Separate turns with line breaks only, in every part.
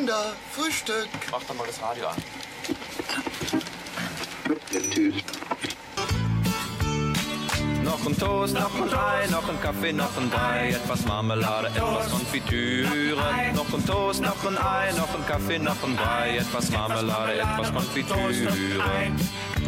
Kinder, Frühstück.
Mach doch mal das Radio an.
Noch ein Toast, noch ein Ei, noch ein Kaffee, noch ein Brei, etwas Marmelade, etwas Konfitüre. Noch ein Toast, noch ein Ei, noch ein Kaffee, noch ein Brei, etwas Marmelade, etwas Konfitüre.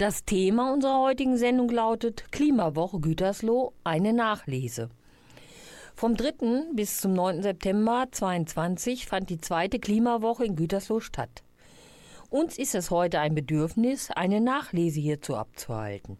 Das Thema unserer heutigen Sendung lautet Klimawoche Gütersloh, eine Nachlese. Vom 3. bis zum 9. September 2022 fand die zweite Klimawoche in Gütersloh statt. Uns ist es heute ein Bedürfnis, eine Nachlese hierzu abzuhalten.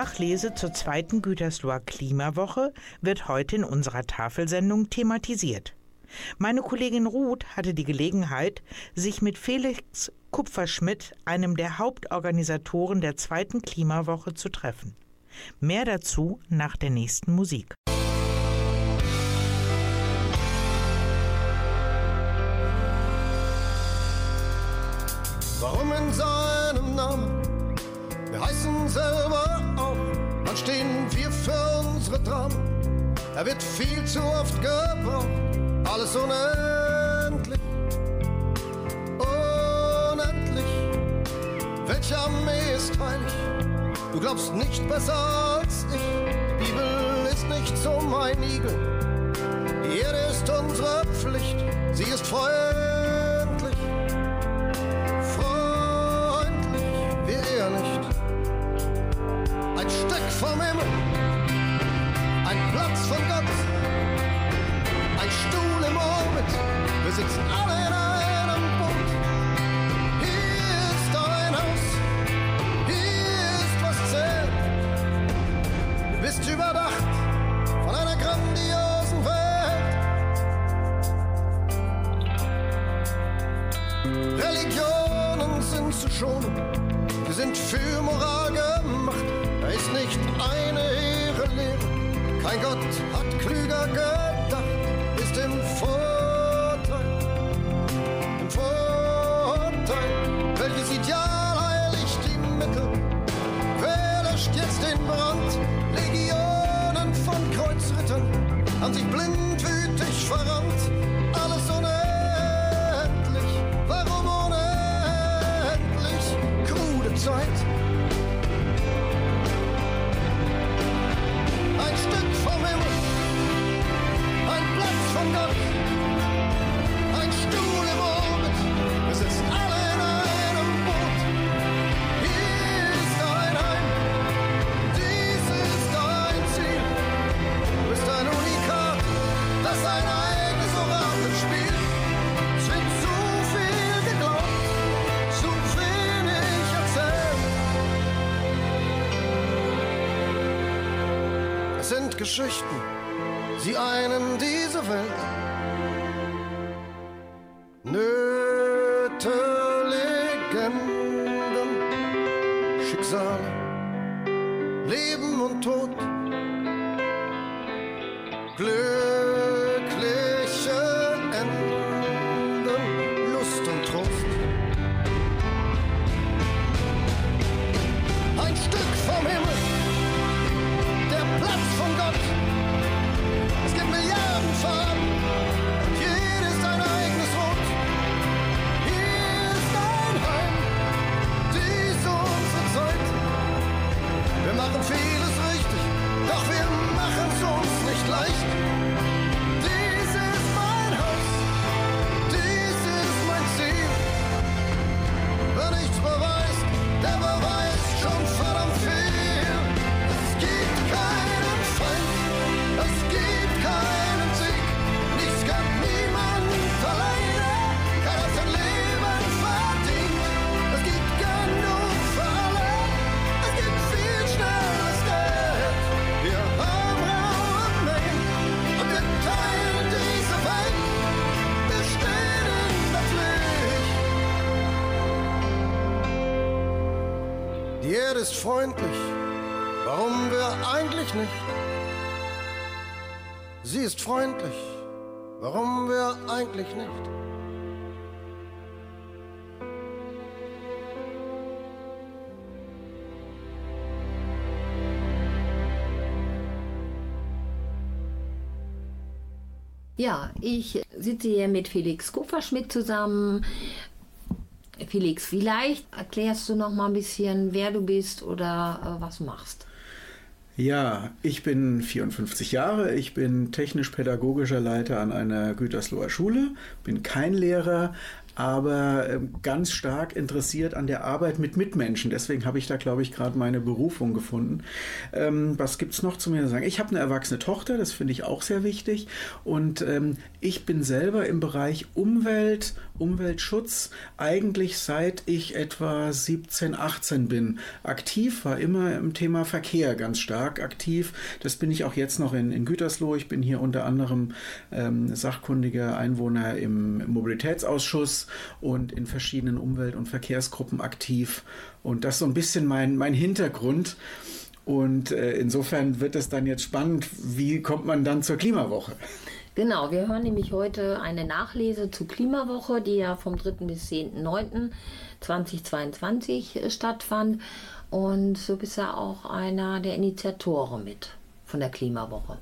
Nachlese zur zweiten Gütersloher Klimawoche wird heute in unserer Tafelsendung thematisiert. Meine Kollegin Ruth hatte die Gelegenheit, sich mit Felix Kupferschmidt, einem der Hauptorganisatoren der zweiten Klimawoche, zu treffen. Mehr dazu nach der nächsten Musik.
Stehen wir für unsere Dramen. Er wird viel zu oft gebraucht, alles unendlich, unendlich. Welche Armee ist heilig? Du glaubst nicht besser als ich. Die Bibel ist nicht so mein Igel. Die Erde ist unsere Pflicht, sie ist freundlich, Ein Stück vom Himmel, ein Platz von Gott, ein Stuhl im Orbit, wir sitzen alle in einem Boot. Hier ist ein Haus, hier ist was zählt. Du bist überdacht von einer grandiosen Welt. Religionen sind zu schonen, wir sind für Moral gemacht. Ist nicht eine hehre Lehre, kein Gott hat klüger gedacht, Geschichten, sie einen diese Welt.
Ja, ich sitze hier mit Felix Kupferschmidt zusammen. Felix, vielleicht erklärst du noch mal ein bisschen, wer du bist oder äh, was du machst.
Ja, ich bin 54 Jahre, ich bin technisch-pädagogischer Leiter an einer Gütersloher Schule, bin kein Lehrer, aber ähm, ganz stark interessiert an der Arbeit mit Mitmenschen. Deswegen habe ich da, glaube ich, gerade meine Berufung gefunden. Ähm, was gibt es noch zu mir zu sagen? Ich habe eine erwachsene Tochter, das finde ich auch sehr wichtig. Und ähm, ich bin selber im Bereich Umwelt Umweltschutz eigentlich seit ich etwa 17, 18 bin. Aktiv war immer im Thema Verkehr ganz stark aktiv. Das bin ich auch jetzt noch in, in Gütersloh. Ich bin hier unter anderem ähm, sachkundiger Einwohner im Mobilitätsausschuss und in verschiedenen Umwelt- und Verkehrsgruppen aktiv. Und das ist so ein bisschen mein, mein Hintergrund. Und äh, insofern wird es dann jetzt spannend, wie kommt man dann zur Klimawoche?
Genau, wir hören nämlich heute eine Nachlese zur Klimawoche, die ja vom 3. bis 10.09.2022 äh, stattfand. Und du bist ja auch einer der Initiatoren mit von der Klimawoche.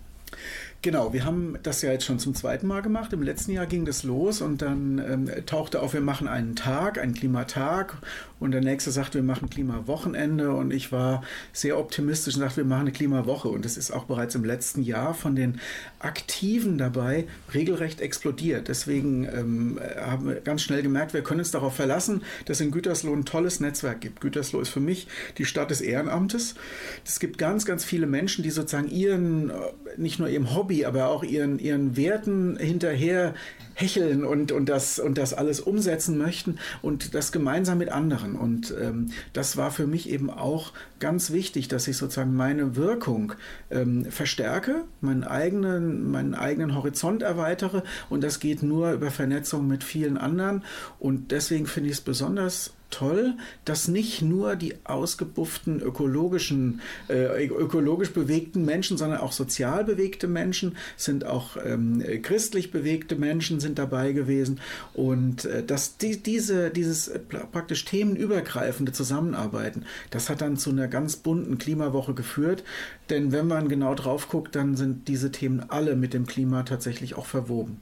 Genau, wir haben das ja jetzt schon zum zweiten Mal gemacht. Im letzten Jahr ging das los und dann ähm, tauchte auf, wir machen einen Tag, einen Klimatag und der nächste sagt, wir machen Klimawochenende und ich war sehr optimistisch und sagte, wir machen eine Klimawoche und es ist auch bereits im letzten Jahr von den Aktiven dabei regelrecht explodiert. Deswegen ähm, haben wir ganz schnell gemerkt, wir können uns darauf verlassen, dass es in Gütersloh ein tolles Netzwerk gibt. Gütersloh ist für mich die Stadt des Ehrenamtes. Es gibt ganz, ganz viele Menschen, die sozusagen ihren, nicht nur ihrem Hobby, aber auch ihren, ihren Werten hinterher hecheln und, und, das, und das alles umsetzen möchten und das gemeinsam mit anderen. Und ähm, das war für mich eben auch ganz wichtig, dass ich sozusagen meine Wirkung ähm, verstärke, meinen eigenen, meinen eigenen Horizont erweitere und das geht nur über Vernetzung mit vielen anderen. Und deswegen finde ich es besonders toll, dass nicht nur die ausgebufften ökologischen, äh, ökologisch bewegten Menschen, sondern auch sozial bewegte Menschen, sind auch ähm, christlich bewegte Menschen sind dabei gewesen und äh, dass die, diese, dieses äh, praktisch themenübergreifende Zusammenarbeiten, das hat dann zu einer ganz bunten Klimawoche geführt, denn wenn man genau drauf guckt, dann sind diese Themen alle mit dem Klima tatsächlich auch verwoben.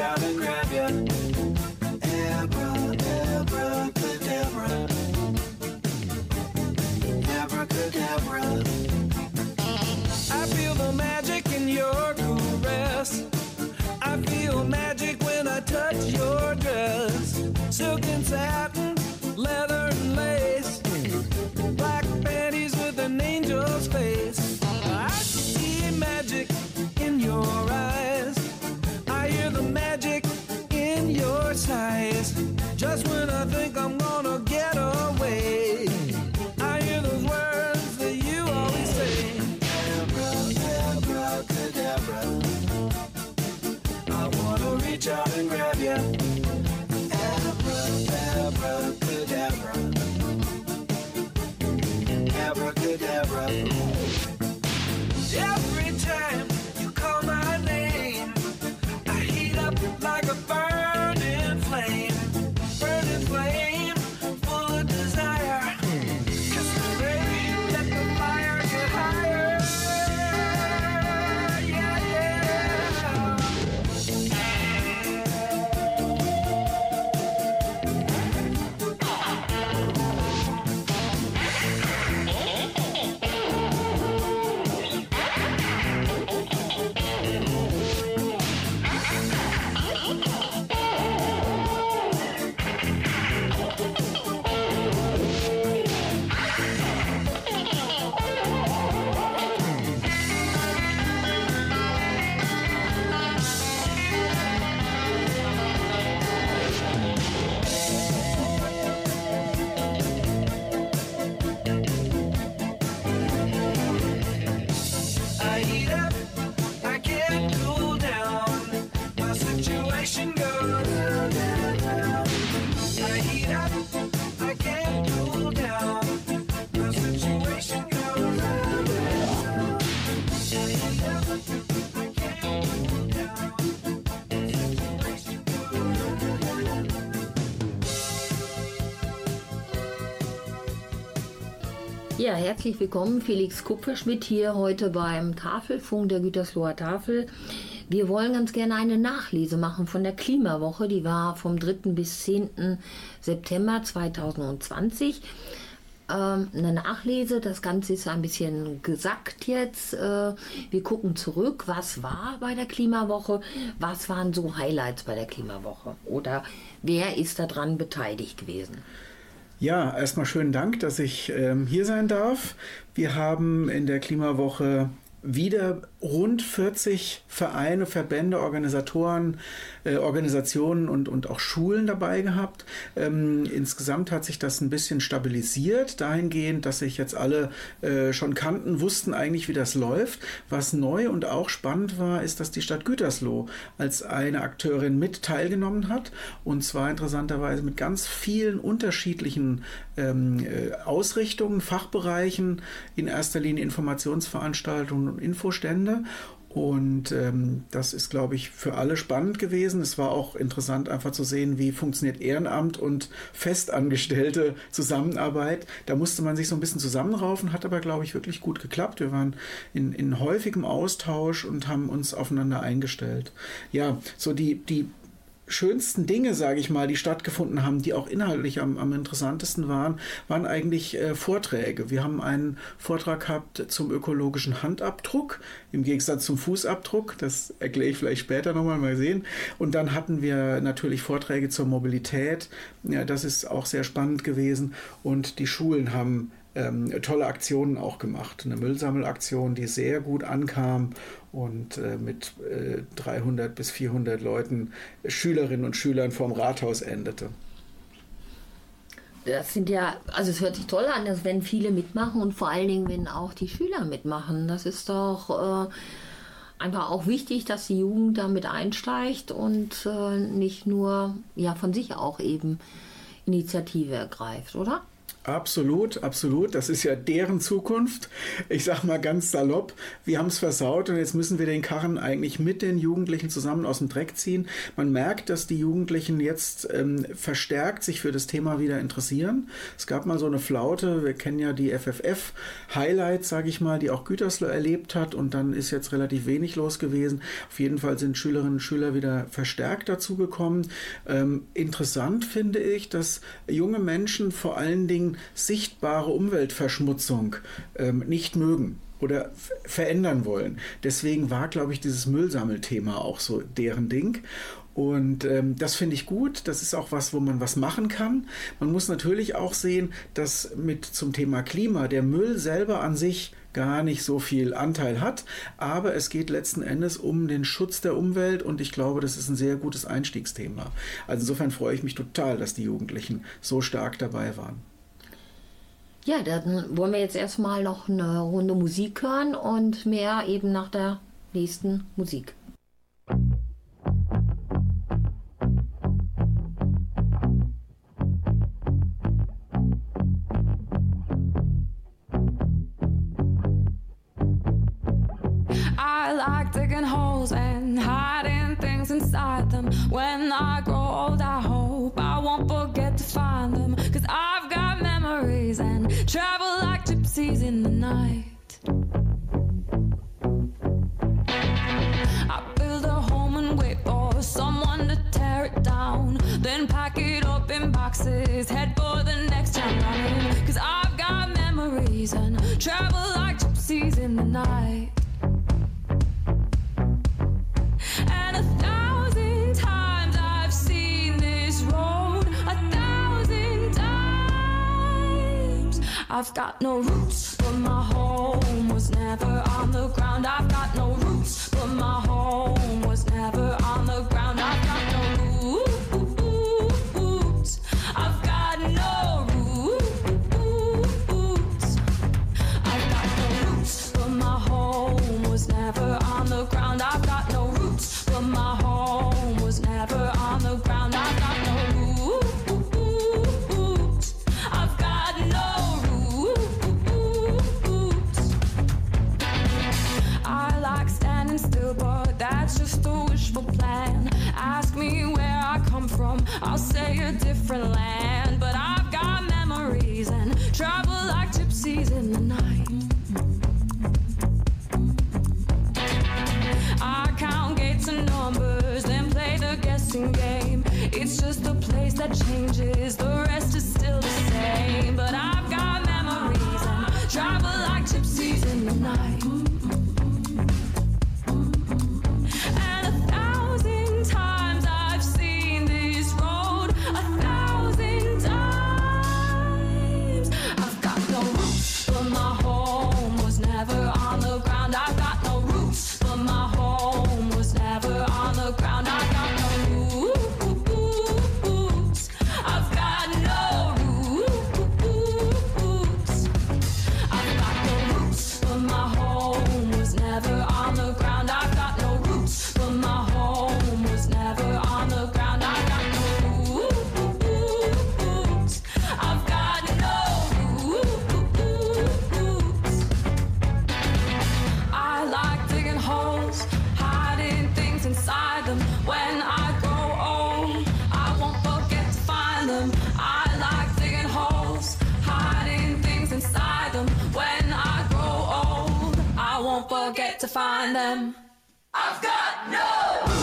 out and grab ya. Abra, abra, cadabra. Abracadabra. Herzlich willkommen, Felix Kupferschmidt hier heute beim Tafelfunk der Gütersloher Tafel. Wir wollen ganz gerne eine Nachlese machen von der Klimawoche. Die war vom 3. bis 10. September 2020. Ähm, eine Nachlese, das Ganze ist ein bisschen gesackt jetzt. Äh, wir gucken zurück, was war bei der Klimawoche, was waren so Highlights bei der Klimawoche oder wer ist daran beteiligt gewesen.
Ja, erstmal schönen Dank, dass ich ähm, hier sein darf. Wir haben in der Klimawoche wieder rund 40 Vereine, Verbände, Organisatoren, äh, Organisationen und, und auch Schulen dabei gehabt. Ähm, insgesamt hat sich das ein bisschen stabilisiert, dahingehend, dass sich jetzt alle äh, schon kannten, wussten eigentlich, wie das läuft. Was neu und auch spannend war, ist, dass die Stadt Gütersloh als eine Akteurin mit teilgenommen hat und zwar interessanterweise mit ganz vielen unterschiedlichen ähm, äh, Ausrichtungen, Fachbereichen, in erster Linie Informationsveranstaltungen und Infostände. Und ähm, das ist, glaube ich, für alle spannend gewesen. Es war auch interessant, einfach zu sehen, wie funktioniert Ehrenamt und festangestellte Zusammenarbeit. Da musste man sich so ein bisschen zusammenraufen, hat aber, glaube ich, wirklich gut geklappt. Wir waren in, in häufigem Austausch und haben uns aufeinander eingestellt. Ja, so die, die schönsten Dinge, sage ich mal, die stattgefunden haben, die auch inhaltlich am, am interessantesten waren, waren eigentlich äh, Vorträge. Wir haben einen Vortrag gehabt zum ökologischen Handabdruck, im Gegensatz zum Fußabdruck. Das erkläre ich vielleicht später nochmal mal sehen. Und dann hatten wir natürlich Vorträge zur Mobilität. Ja, das ist auch sehr spannend gewesen. Und die Schulen haben ähm, tolle Aktionen auch gemacht. Eine Müllsammelaktion, die sehr gut ankam und äh, mit äh, 300 bis 400 Leuten, Schülerinnen und Schülern vorm Rathaus endete.
Das sind ja, also es hört sich toll an, dass wenn viele mitmachen und vor allen Dingen, wenn auch die Schüler mitmachen. Das ist doch äh, einfach auch wichtig, dass die Jugend damit einsteigt und äh, nicht nur ja von sich auch eben Initiative ergreift, oder?
Absolut, absolut. Das ist ja deren Zukunft. Ich sag mal ganz salopp, wir haben es versaut und jetzt müssen wir den Karren eigentlich mit den Jugendlichen zusammen aus dem Dreck ziehen. Man merkt, dass die Jugendlichen jetzt ähm, verstärkt sich für das Thema wieder interessieren. Es gab mal so eine Flaute, wir kennen ja die FFF-Highlights, sage ich mal, die auch Gütersloh erlebt hat und dann ist jetzt relativ wenig los gewesen. Auf jeden Fall sind Schülerinnen und Schüler wieder verstärkt dazugekommen. Ähm, interessant finde ich, dass junge Menschen vor allen Dingen sichtbare Umweltverschmutzung ähm, nicht mögen oder verändern wollen. Deswegen war, glaube ich, dieses Müllsammelthema auch so deren Ding. Und ähm, das finde ich gut. Das ist auch was, wo man was machen kann. Man muss natürlich auch sehen, dass mit zum Thema Klima der Müll selber an sich gar nicht so viel Anteil hat. Aber es geht letzten Endes um den Schutz der Umwelt und ich glaube, das ist ein sehr gutes Einstiegsthema. Also insofern freue ich mich total, dass die Jugendlichen so stark dabei waren.
Ja, dann wollen wir jetzt erstmal noch eine Runde Musik hören und mehr eben nach der nächsten Musik.
Travel like gypsies in the night. I build a home and wait for someone to tear it down. Then pack it up in boxes, head for the next town. Cause I've got memories and travel like gypsies in the night. I've got no roots, but my home was never on the ground. I've got no roots, but my home was never on the ground. Find them. I've got no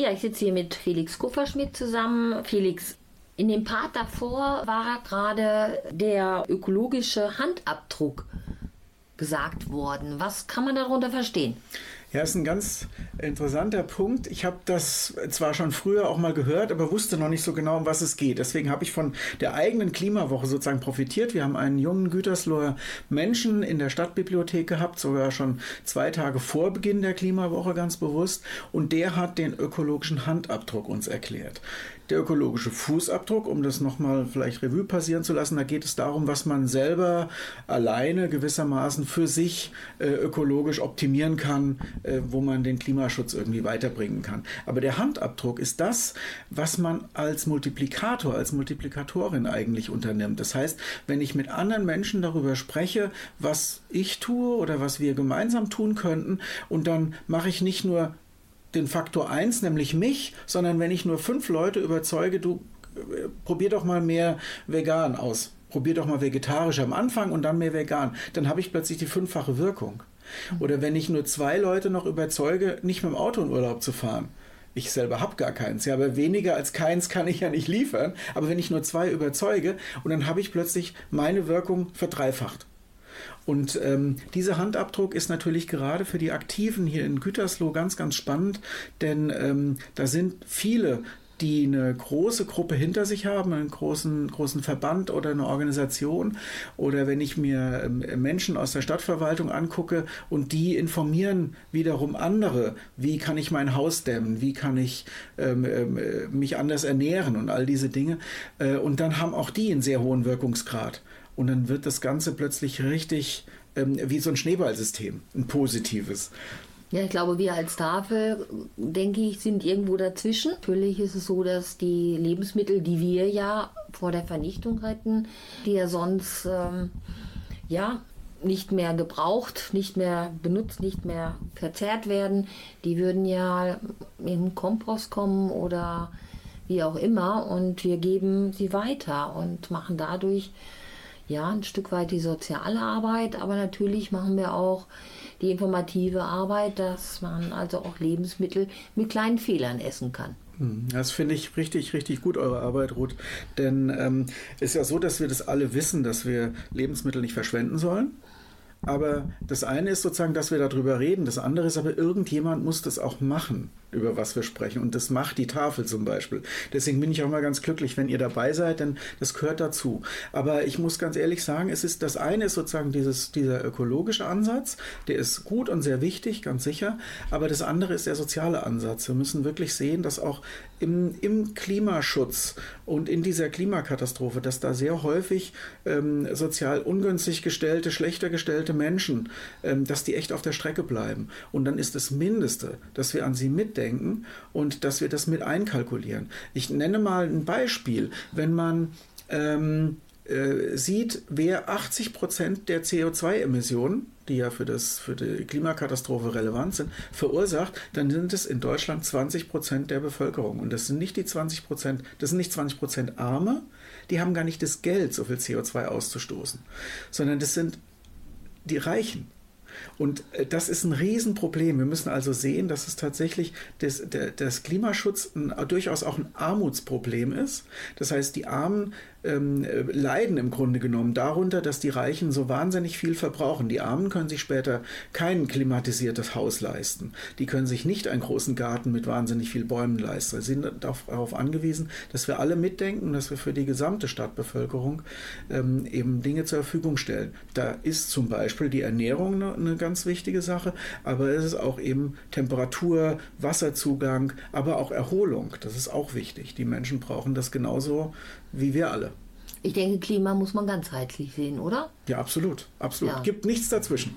Ja, ich sitze hier mit Felix Kupferschmidt zusammen. Felix, in dem Part davor war gerade der ökologische Handabdruck gesagt worden. Was kann man darunter verstehen?
Ja, ist ein ganz interessanter Punkt. Ich habe das zwar schon früher auch mal gehört, aber wusste noch nicht so genau, um was es geht. Deswegen habe ich von der eigenen Klimawoche sozusagen profitiert. Wir haben einen jungen Gütersloher Menschen in der Stadtbibliothek gehabt, sogar schon zwei Tage vor Beginn der Klimawoche ganz bewusst. Und der hat den ökologischen Handabdruck uns erklärt. Der ökologische Fußabdruck, um das nochmal vielleicht Revue passieren zu lassen, da geht es darum, was man selber alleine gewissermaßen für sich äh, ökologisch optimieren kann, äh, wo man den Klimaschutz irgendwie weiterbringen kann. Aber der Handabdruck ist das, was man als Multiplikator, als Multiplikatorin eigentlich unternimmt. Das heißt, wenn ich mit anderen Menschen darüber spreche, was ich tue oder was wir gemeinsam tun könnten, und dann mache ich nicht nur den Faktor 1, nämlich mich, sondern wenn ich nur fünf Leute überzeuge, du äh, probier doch mal mehr vegan aus. Probier doch mal vegetarisch am Anfang und dann mehr vegan. Dann habe ich plötzlich die fünffache Wirkung. Oder wenn ich nur zwei Leute noch überzeuge, nicht mit dem Auto in Urlaub zu fahren. Ich selber habe gar keins, ja, aber weniger als keins kann ich ja nicht liefern. Aber wenn ich nur zwei überzeuge, und dann habe ich plötzlich meine Wirkung verdreifacht. Und ähm, dieser Handabdruck ist natürlich gerade für die Aktiven hier in Gütersloh ganz, ganz spannend, denn ähm, da sind viele die eine große Gruppe hinter sich haben, einen großen, großen Verband oder eine Organisation. Oder wenn ich mir ähm, Menschen aus der Stadtverwaltung angucke und die informieren wiederum andere, wie kann ich mein Haus dämmen, wie kann ich ähm, ähm, mich anders ernähren und all diese Dinge. Äh, und dann haben auch die einen sehr hohen Wirkungsgrad. Und dann wird das Ganze plötzlich richtig ähm, wie so ein Schneeballsystem, ein positives.
Ja, ich glaube, wir als Tafel, denke ich, sind irgendwo dazwischen. Natürlich ist es so, dass die Lebensmittel, die wir ja vor der Vernichtung retten, die ja sonst ähm, ja nicht mehr gebraucht, nicht mehr benutzt, nicht mehr verzehrt werden, die würden ja in Kompost kommen oder wie auch immer und wir geben sie weiter und machen dadurch ja ein Stück weit die soziale Arbeit, aber natürlich machen wir auch die informative Arbeit, dass man also auch Lebensmittel mit kleinen Fehlern essen kann.
Das finde ich richtig, richtig gut, eure Arbeit, Ruth. Denn ähm, es ist ja so, dass wir das alle wissen, dass wir Lebensmittel nicht verschwenden sollen. Aber das eine ist sozusagen, dass wir darüber reden. Das andere ist aber, irgendjemand muss das auch machen, über was wir sprechen. Und das macht die Tafel zum Beispiel. Deswegen bin ich auch mal ganz glücklich, wenn ihr dabei seid, denn das gehört dazu. Aber ich muss ganz ehrlich sagen, es ist, das eine ist sozusagen dieses, dieser ökologische Ansatz. Der ist gut und sehr wichtig, ganz sicher. Aber das andere ist der soziale Ansatz. Wir müssen wirklich sehen, dass auch im, im Klimaschutz und in dieser Klimakatastrophe, dass da sehr häufig ähm, sozial ungünstig gestellte, schlechter gestellte Menschen, ähm, dass die echt auf der Strecke bleiben. Und dann ist das Mindeste, dass wir an sie mitdenken und dass wir das mit einkalkulieren. Ich nenne mal ein Beispiel. Wenn man ähm, äh, sieht, wer 80 Prozent der CO2-Emissionen, die ja für, das, für die Klimakatastrophe relevant sind, verursacht, dann sind es in Deutschland 20 Prozent der Bevölkerung. Und das sind nicht die 20 Prozent, das sind nicht 20 Prozent Arme, die haben gar nicht das Geld, so viel CO2 auszustoßen, sondern das sind die Reichen. Und äh, das ist ein Riesenproblem. Wir müssen also sehen, dass es tatsächlich das, der, das Klimaschutz ein, durchaus auch ein Armutsproblem ist. Das heißt, die Armen ähm, äh, leiden im Grunde genommen darunter, dass die Reichen so wahnsinnig viel verbrauchen. Die Armen können sich später kein klimatisiertes Haus leisten. Die können sich nicht einen großen Garten mit wahnsinnig viel Bäumen leisten. Sie sind darauf angewiesen, dass wir alle mitdenken, dass wir für die gesamte Stadtbevölkerung ähm, eben Dinge zur Verfügung stellen. Da ist zum Beispiel die Ernährung eine, eine ganz wichtige Sache, aber es ist auch eben Temperatur, Wasserzugang, aber auch Erholung. Das ist auch wichtig. Die Menschen brauchen das genauso wie wir alle.
Ich denke, Klima muss man ganzheitlich sehen, oder?
Ja, absolut. Absolut.
Ja.
Gibt nichts dazwischen.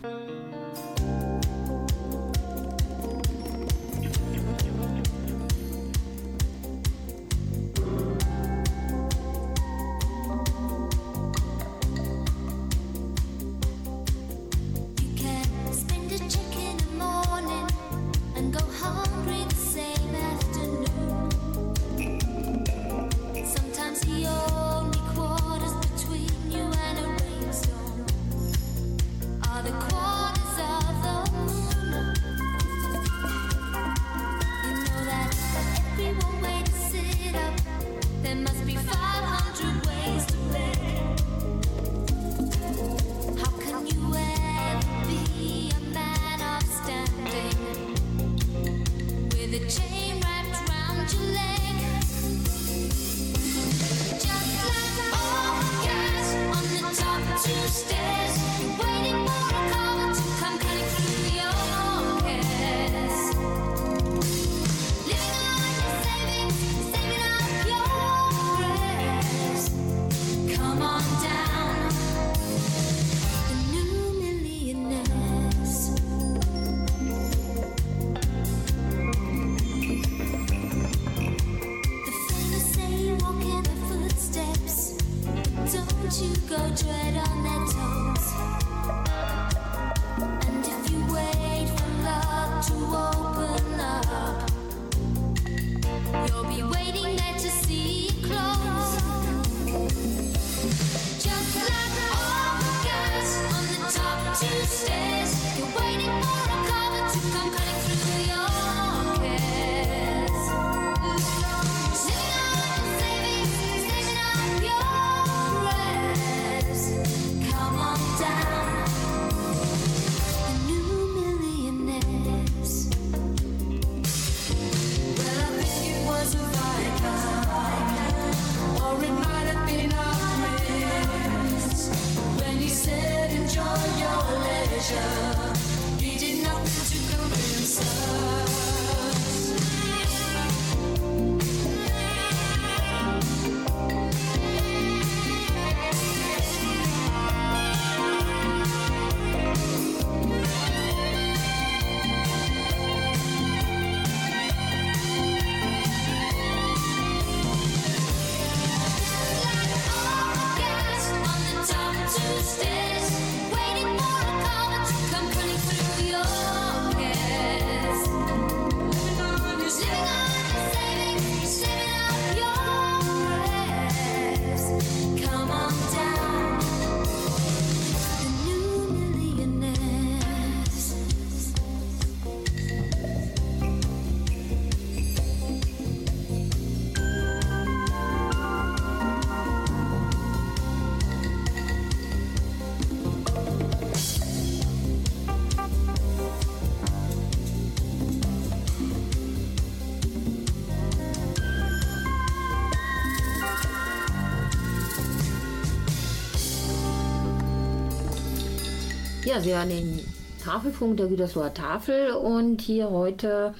Ja, Sie hören den Tafelfunk der Gütersloher Tafel und hier heute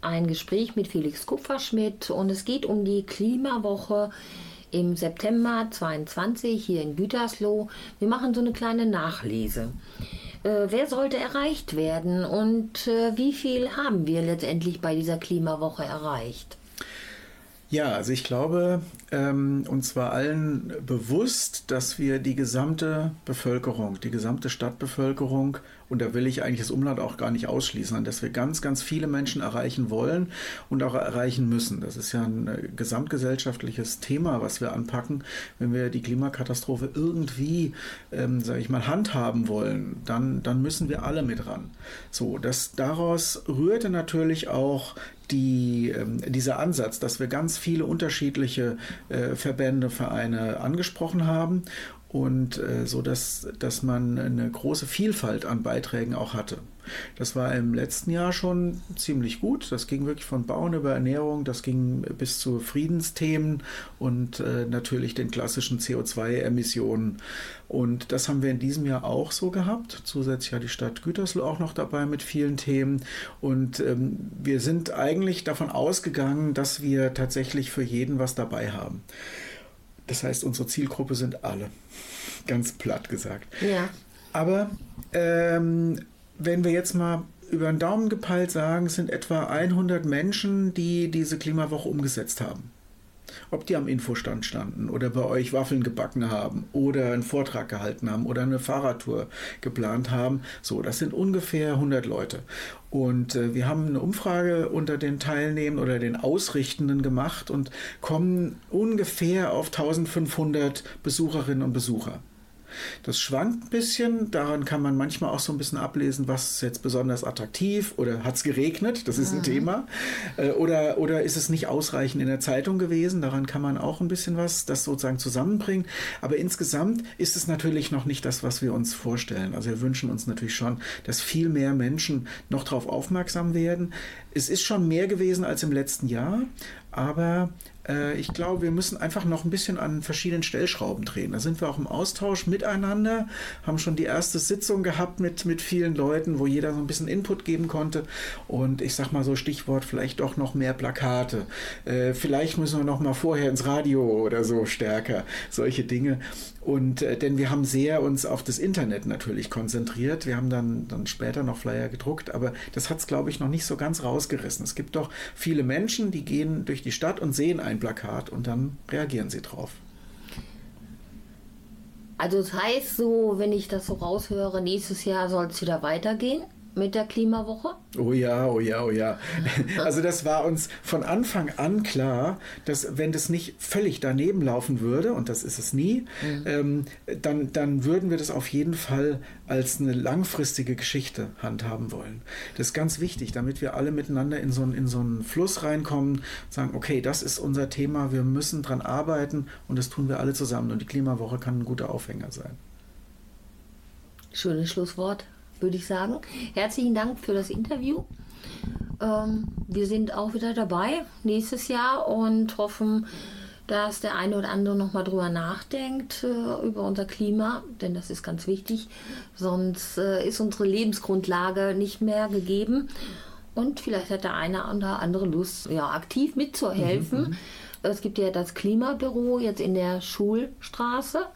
ein Gespräch mit Felix Kupferschmidt und es geht um die Klimawoche im September 22 hier in Gütersloh. Wir machen so eine kleine Nachlese. Äh, wer sollte erreicht werden und äh, wie viel haben wir letztendlich bei dieser Klimawoche erreicht?
Ja, also ich glaube, ähm, uns war allen bewusst, dass wir die gesamte Bevölkerung, die gesamte Stadtbevölkerung, und da will ich eigentlich das Umland auch gar nicht ausschließen, dass wir ganz, ganz viele Menschen erreichen wollen und auch erreichen müssen. Das ist ja ein äh, gesamtgesellschaftliches Thema, was wir anpacken. Wenn wir die Klimakatastrophe irgendwie, ähm, sage ich mal, handhaben wollen, dann, dann müssen wir alle mit ran. So, das daraus rührte natürlich auch die, ähm, dieser Ansatz, dass wir ganz viele unterschiedliche äh, Verbände, Vereine angesprochen haben und äh, so, dass, dass man eine große Vielfalt an Beiträgen auch hatte. Das war im letzten Jahr schon ziemlich gut. Das ging wirklich von Bauen über Ernährung, das ging bis zu Friedensthemen und äh, natürlich den klassischen CO2-Emissionen. Und das haben wir in diesem Jahr auch so gehabt. Zusätzlich hat die Stadt Gütersloh auch noch dabei mit vielen Themen. Und ähm, wir sind eigentlich davon ausgegangen, dass wir tatsächlich für jeden was dabei haben. Das heißt, unsere Zielgruppe sind alle. Ganz platt gesagt.
Ja.
Aber ähm, wenn wir jetzt mal über den Daumen gepeilt sagen, es sind etwa 100 Menschen, die diese Klimawoche umgesetzt haben. Ob die am Infostand standen oder bei euch Waffeln gebacken haben oder einen Vortrag gehalten haben oder eine Fahrradtour geplant haben. So, das sind ungefähr 100 Leute. Und äh, wir haben eine Umfrage unter den Teilnehmern oder den Ausrichtenden gemacht und kommen ungefähr auf 1500 Besucherinnen und Besucher. Das schwankt ein bisschen, daran kann man manchmal auch so ein bisschen ablesen, was ist jetzt besonders attraktiv oder hat es geregnet, das ist ein Thema. Äh, Oder, oder ist es nicht ausreichend in der Zeitung gewesen, daran kann man auch ein bisschen was, das sozusagen zusammenbringen. Aber insgesamt ist es natürlich noch nicht das, was wir uns vorstellen. Also wir wünschen uns natürlich schon, dass viel mehr Menschen noch darauf aufmerksam werden. Es ist schon mehr gewesen als im letzten Jahr, aber ich glaube, wir müssen einfach noch ein bisschen an verschiedenen Stellschrauben drehen. Da sind wir auch im Austausch miteinander, haben schon die erste Sitzung gehabt mit, mit vielen Leuten, wo jeder so ein bisschen Input geben konnte. Und ich sag mal so Stichwort, vielleicht doch noch mehr Plakate. Äh, vielleicht müssen wir noch mal vorher ins Radio oder so stärker. Solche Dinge. Und äh, denn wir haben sehr uns auf das Internet natürlich konzentriert. Wir haben dann, dann später noch Flyer gedruckt, aber das hat es, glaube ich, noch nicht so ganz rausgerissen. Es gibt doch viele Menschen, die gehen durch die Stadt und sehen ein Plakat und dann reagieren sie drauf.
Also das heißt so, wenn ich das so raushöre, nächstes Jahr soll es wieder weitergehen mit der Klimawoche?
Oh ja, oh ja, oh ja. Also das war uns von Anfang an klar, dass wenn das nicht völlig daneben laufen würde, und das ist es nie, ähm, dann, dann würden wir das auf jeden Fall als eine langfristige Geschichte handhaben wollen. Das ist ganz wichtig, damit wir alle miteinander in so, einen- in so einen Fluss reinkommen, sagen, okay, das ist unser Thema, wir müssen dran arbeiten und das tun wir alle zusammen. Und die Klimawoche kann ein guter Aufhänger sein.
Schönes Schlusswort, würde ich sagen. Herzlichen Dank für das Interview. Ähm, wir sind auch wieder dabei nächstes Jahr und hoffen, dass der eine oder andere nochmal drüber nachdenkt äh, über unser Klima, denn das ist ganz wichtig. Sonst äh, ist unsere Lebensgrundlage nicht mehr gegeben. Und vielleicht hat der eine oder andere Lust, ja, aktiv mitzuhelfen. Es gibt ja das Klimabüro jetzt in der Schulstraße.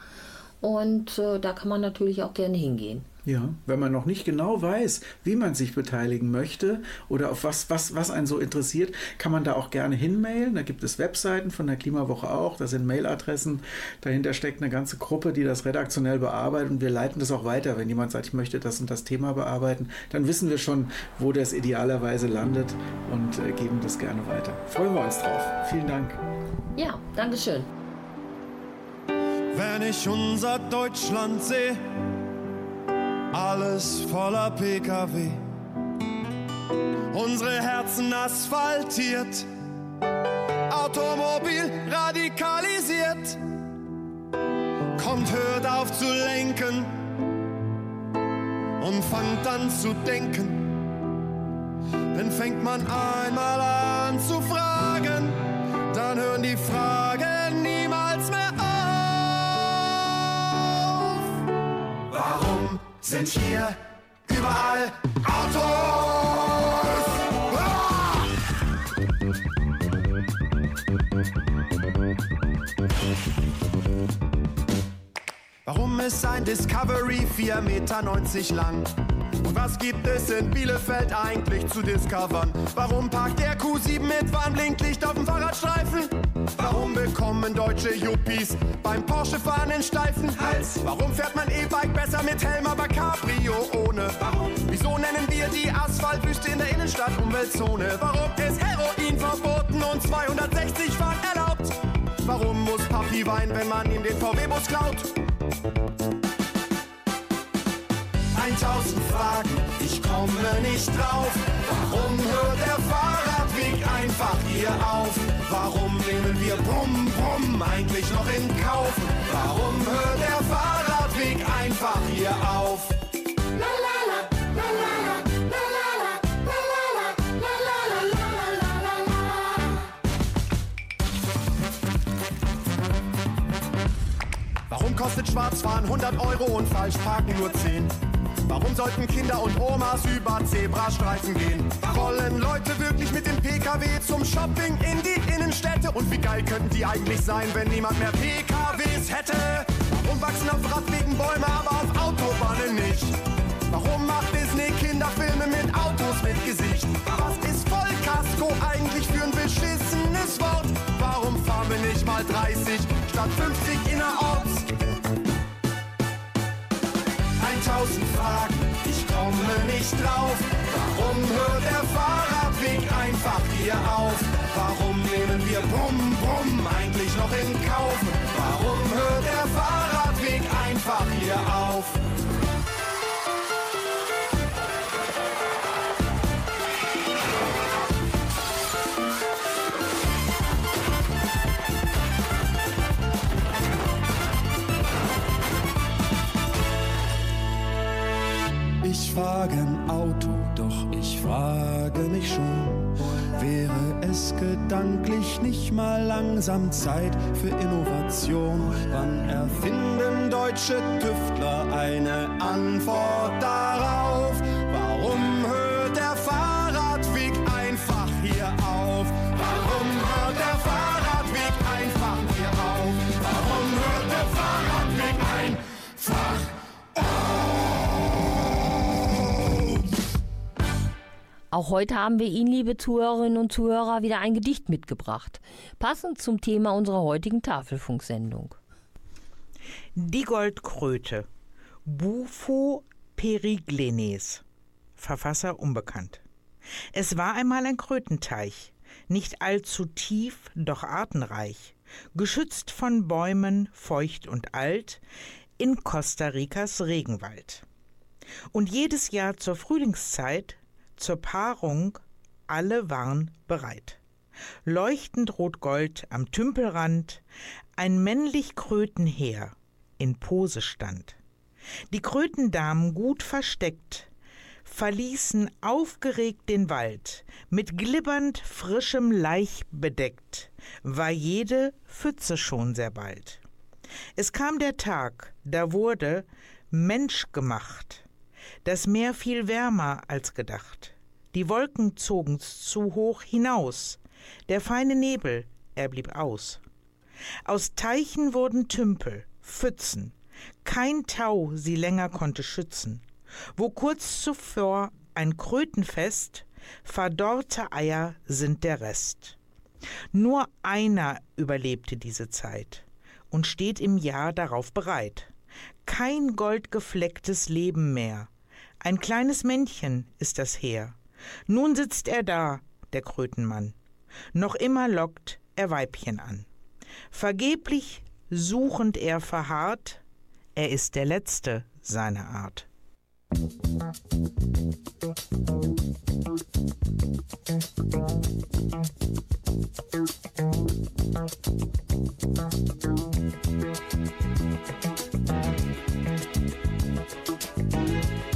Und äh, da kann man natürlich auch gerne hingehen.
Ja, wenn man noch nicht genau weiß, wie man sich beteiligen möchte oder auf was, was, was einen so interessiert, kann man da auch gerne hinmailen. Da gibt es Webseiten von der Klimawoche auch, da sind Mailadressen. Dahinter steckt eine ganze Gruppe, die das redaktionell bearbeitet und wir leiten das auch weiter. Wenn jemand sagt, ich möchte das und das Thema bearbeiten, dann wissen wir schon, wo das idealerweise landet und äh, geben das gerne weiter. Freuen wir uns drauf. Vielen Dank.
Ja, Dankeschön.
Wenn ich unser Deutschland sehe, alles voller Pkw. Unsere Herzen asphaltiert, Automobil radikalisiert. Kommt, hört auf zu lenken und fangt an zu denken. Denn fängt man einmal an zu fragen, sind hier überall Autos. Warum ist ein Discovery 4,90 Meter lang? Und was gibt es in Bielefeld eigentlich zu discovern? Warum parkt der Q7 mit Warnblinklicht auf dem Fahrradstreifen? Warum bekommen deutsche Yuppies beim Porsche-Fahren einen steifen Hals? Warum fährt man E-Bike besser mit Helm, aber Cabrio ohne? Warum? Wieso nennen wir die Asphaltwüste in der Innenstadt Umweltzone? Warum ist Heroin verboten und 260 fahren erlaubt? Warum muss Papi weinen, wenn man ihm den VW-Bus klaut? 1000 Fragen, ich komme nicht drauf. Warum hört der Fahrradweg einfach hier auf? Warum nehmen wir Brumm, Brumm eigentlich noch in Kauf? Warum hört der Fahrradweg einfach hier auf? Warum kostet Schwarzfahren 100 Euro und Falschparken nur 10? Warum sollten Kinder und Omas über Zebrastreifen gehen? Wollen Leute wirklich mit dem PKW zum Shopping in die Innenstädte? Und wie geil könnten die eigentlich sein, wenn niemand mehr PKWs hätte? Warum wachsen auf Radwegen Bäume, aber auf Autobahnen nicht? Warum macht Disney Kinderfilme mit Autos mit Gesicht? Was ist Vollkasko eigentlich für ein beschissenes Wort? Warum fahren wir nicht mal 30 statt 50 nicht drauf. Warum hört der Fahrradweg einfach hier auf? Warum nehmen wir Brumm, Brumm eigentlich noch in Ein Auto, doch ich frage mich schon, wäre es gedanklich nicht mal langsam Zeit für Innovation? Wann erfinden deutsche Tüftler eine Antwort darauf?
Auch heute haben wir Ihnen, liebe Zuhörerinnen und Zuhörer, wieder ein Gedicht mitgebracht, passend zum Thema unserer heutigen Tafelfunksendung.
Die Goldkröte. Bufo periglenes. Verfasser unbekannt. Es war einmal ein Krötenteich, nicht allzu tief, doch artenreich, geschützt von Bäumen, feucht und alt, in Costa Ricas Regenwald. Und jedes Jahr zur Frühlingszeit, zur Paarung, alle waren bereit. Leuchtend rot-gold am Tümpelrand, ein männlich Krötenheer in Pose stand. Die Krötendamen gut versteckt, verließen aufgeregt den Wald, mit glibbernd frischem Laich bedeckt, war jede Pfütze schon sehr bald. Es kam der Tag, da wurde Mensch gemacht, das Meer viel wärmer als gedacht. Die Wolken zogen's zu hoch hinaus, der feine Nebel, er blieb aus. Aus Teichen wurden Tümpel, Pfützen, kein Tau sie länger konnte schützen. Wo kurz zuvor ein Krötenfest, verdorrte Eier sind der Rest. Nur einer überlebte diese Zeit und steht im Jahr darauf bereit. Kein goldgeflecktes Leben mehr, ein kleines Männchen ist das Heer. Nun sitzt er da, der Krötenmann. Noch immer lockt er Weibchen an. Vergeblich suchend er verharrt, er ist der Letzte seiner Art.
When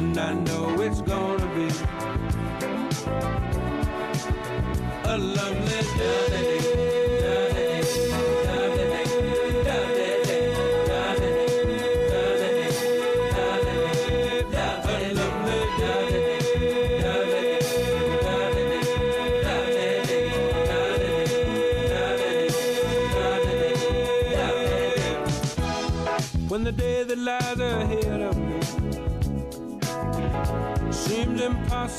and I know it's gonna be a lovely day.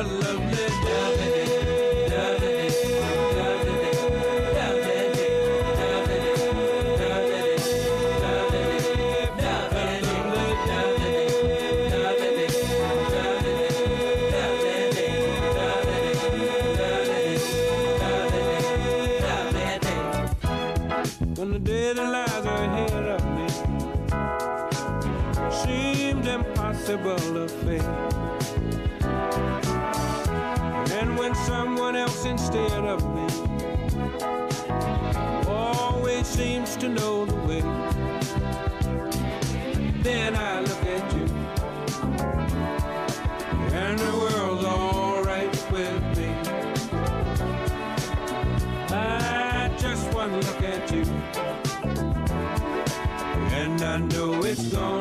When the ahead of me impossible to face. Someone else instead of me. Always seems to know the way, then I look at you, and the world's alright with me. I just one look at you, and I know it's gonna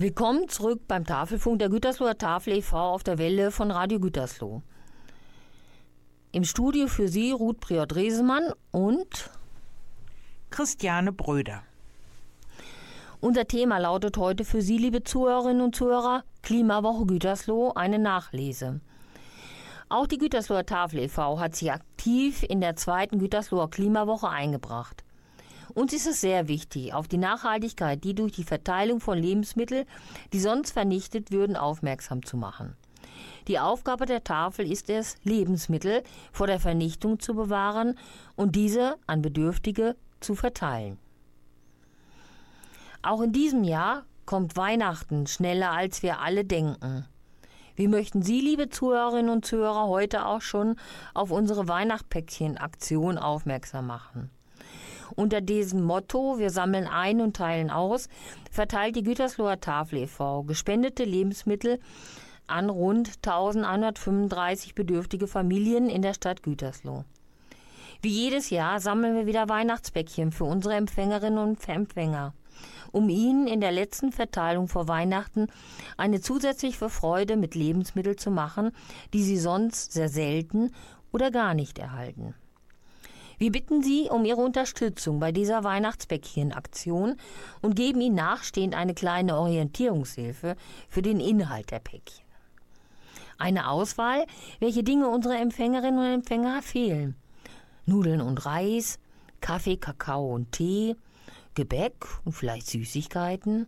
Willkommen zurück beim Tafelfunk der Gütersloher Tafel e.V. auf der Welle von Radio Gütersloh. Im Studio für Sie Ruth Prior-Dresemann und
Christiane Bröder.
unser Thema lautet heute für Sie, liebe Zuhörerinnen und Zuhörer, Klimawoche Gütersloh, eine Nachlese. Auch die Gütersloher Tafel e.V. hat sich aktiv in der zweiten Gütersloher Klimawoche eingebracht. Uns ist es sehr wichtig, auf die Nachhaltigkeit, die durch die Verteilung von Lebensmitteln, die sonst vernichtet würden, aufmerksam zu machen. Die Aufgabe der Tafel ist es, Lebensmittel vor der Vernichtung zu bewahren und diese an Bedürftige zu verteilen. Auch in diesem Jahr kommt Weihnachten schneller, als wir alle denken. Wir möchten Sie, liebe Zuhörerinnen und Zuhörer, heute auch schon auf unsere Weihnachtspäckchen-Aktion aufmerksam machen. Unter diesem Motto Wir sammeln ein und teilen aus, verteilt die Gütersloher Tafel e.V. gespendete Lebensmittel an rund 1135 bedürftige Familien in der Stadt Gütersloh. Wie jedes Jahr sammeln wir wieder Weihnachtsbäckchen für unsere Empfängerinnen und Empfänger, um ihnen in der letzten Verteilung vor Weihnachten eine zusätzliche Freude mit Lebensmitteln zu machen, die sie sonst sehr selten oder gar nicht erhalten. Wir bitten Sie um Ihre Unterstützung bei dieser Weihnachtspäckchen-Aktion und geben Ihnen nachstehend eine kleine Orientierungshilfe für den Inhalt der Päckchen. Eine Auswahl, welche Dinge unsere Empfängerinnen und Empfänger fehlen. Nudeln und Reis, Kaffee, Kakao und Tee, Gebäck und vielleicht Süßigkeiten,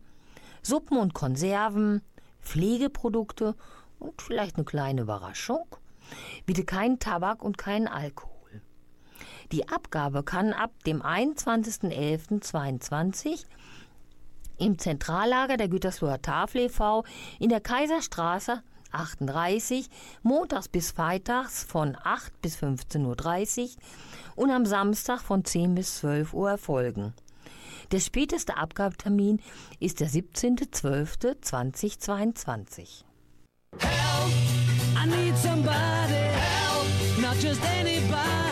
Suppen und Konserven, Pflegeprodukte und vielleicht eine kleine Überraschung. Bitte keinen Tabak und keinen Alkohol. Die Abgabe kann ab dem 21.11.22 im Zentrallager der Gütersloher Tafel e.V. in der Kaiserstraße 38 montags bis freitags von 8 bis 15.30 Uhr und am Samstag von 10 bis 12 Uhr erfolgen. Der späteste Abgabetermin ist der 17.12.2022.
I need somebody help, not just anybody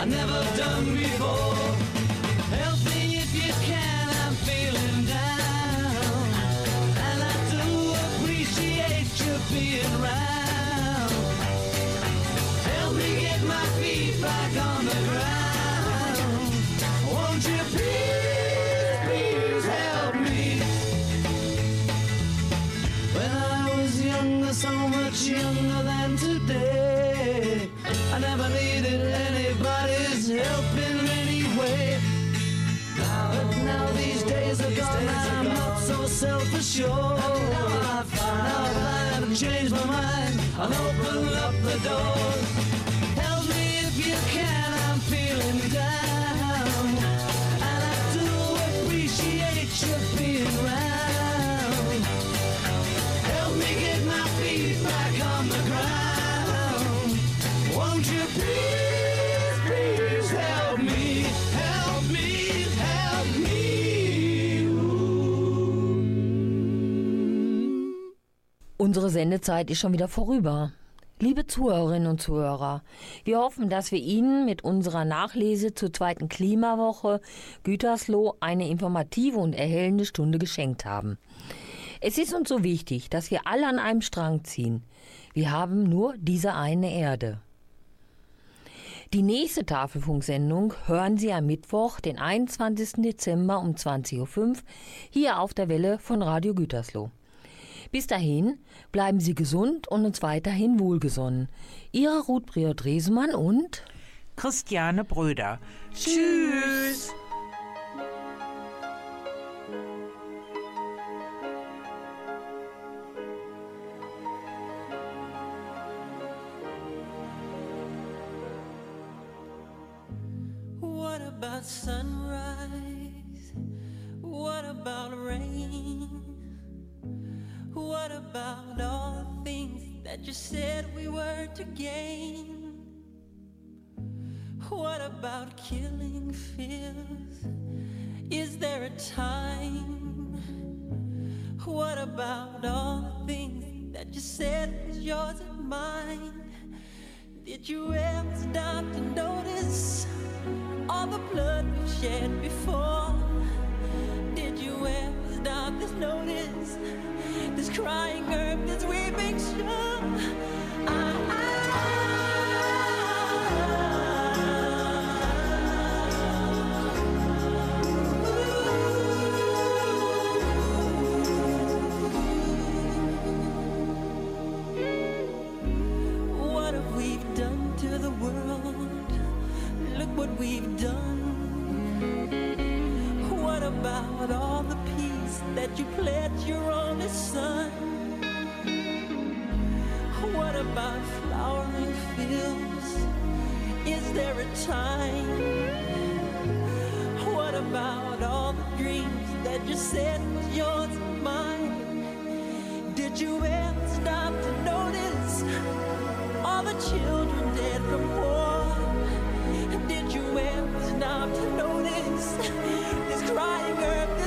I never done
Unsere Sendezeit ist schon wieder vorüber. Liebe Zuhörerinnen und Zuhörer, wir hoffen, dass wir Ihnen mit unserer Nachlese zur zweiten Klimawoche Gütersloh eine informative und erhellende Stunde geschenkt haben. Es ist uns so wichtig, dass wir alle an einem Strang ziehen. Wir haben nur diese eine Erde. Die nächste Tafelfunksendung hören Sie am Mittwoch, den 21. Dezember um 20.05 Uhr hier auf der Welle von Radio Gütersloh. Bis dahin bleiben Sie gesund und uns weiterhin wohlgesonnen. Ihre Ruth Briot-Resemann und
Christiane Bröder. Tschüss.
said was yours and mine? Did you ever stop to notice all the children dead from war? Did you ever stop to notice this crying earth?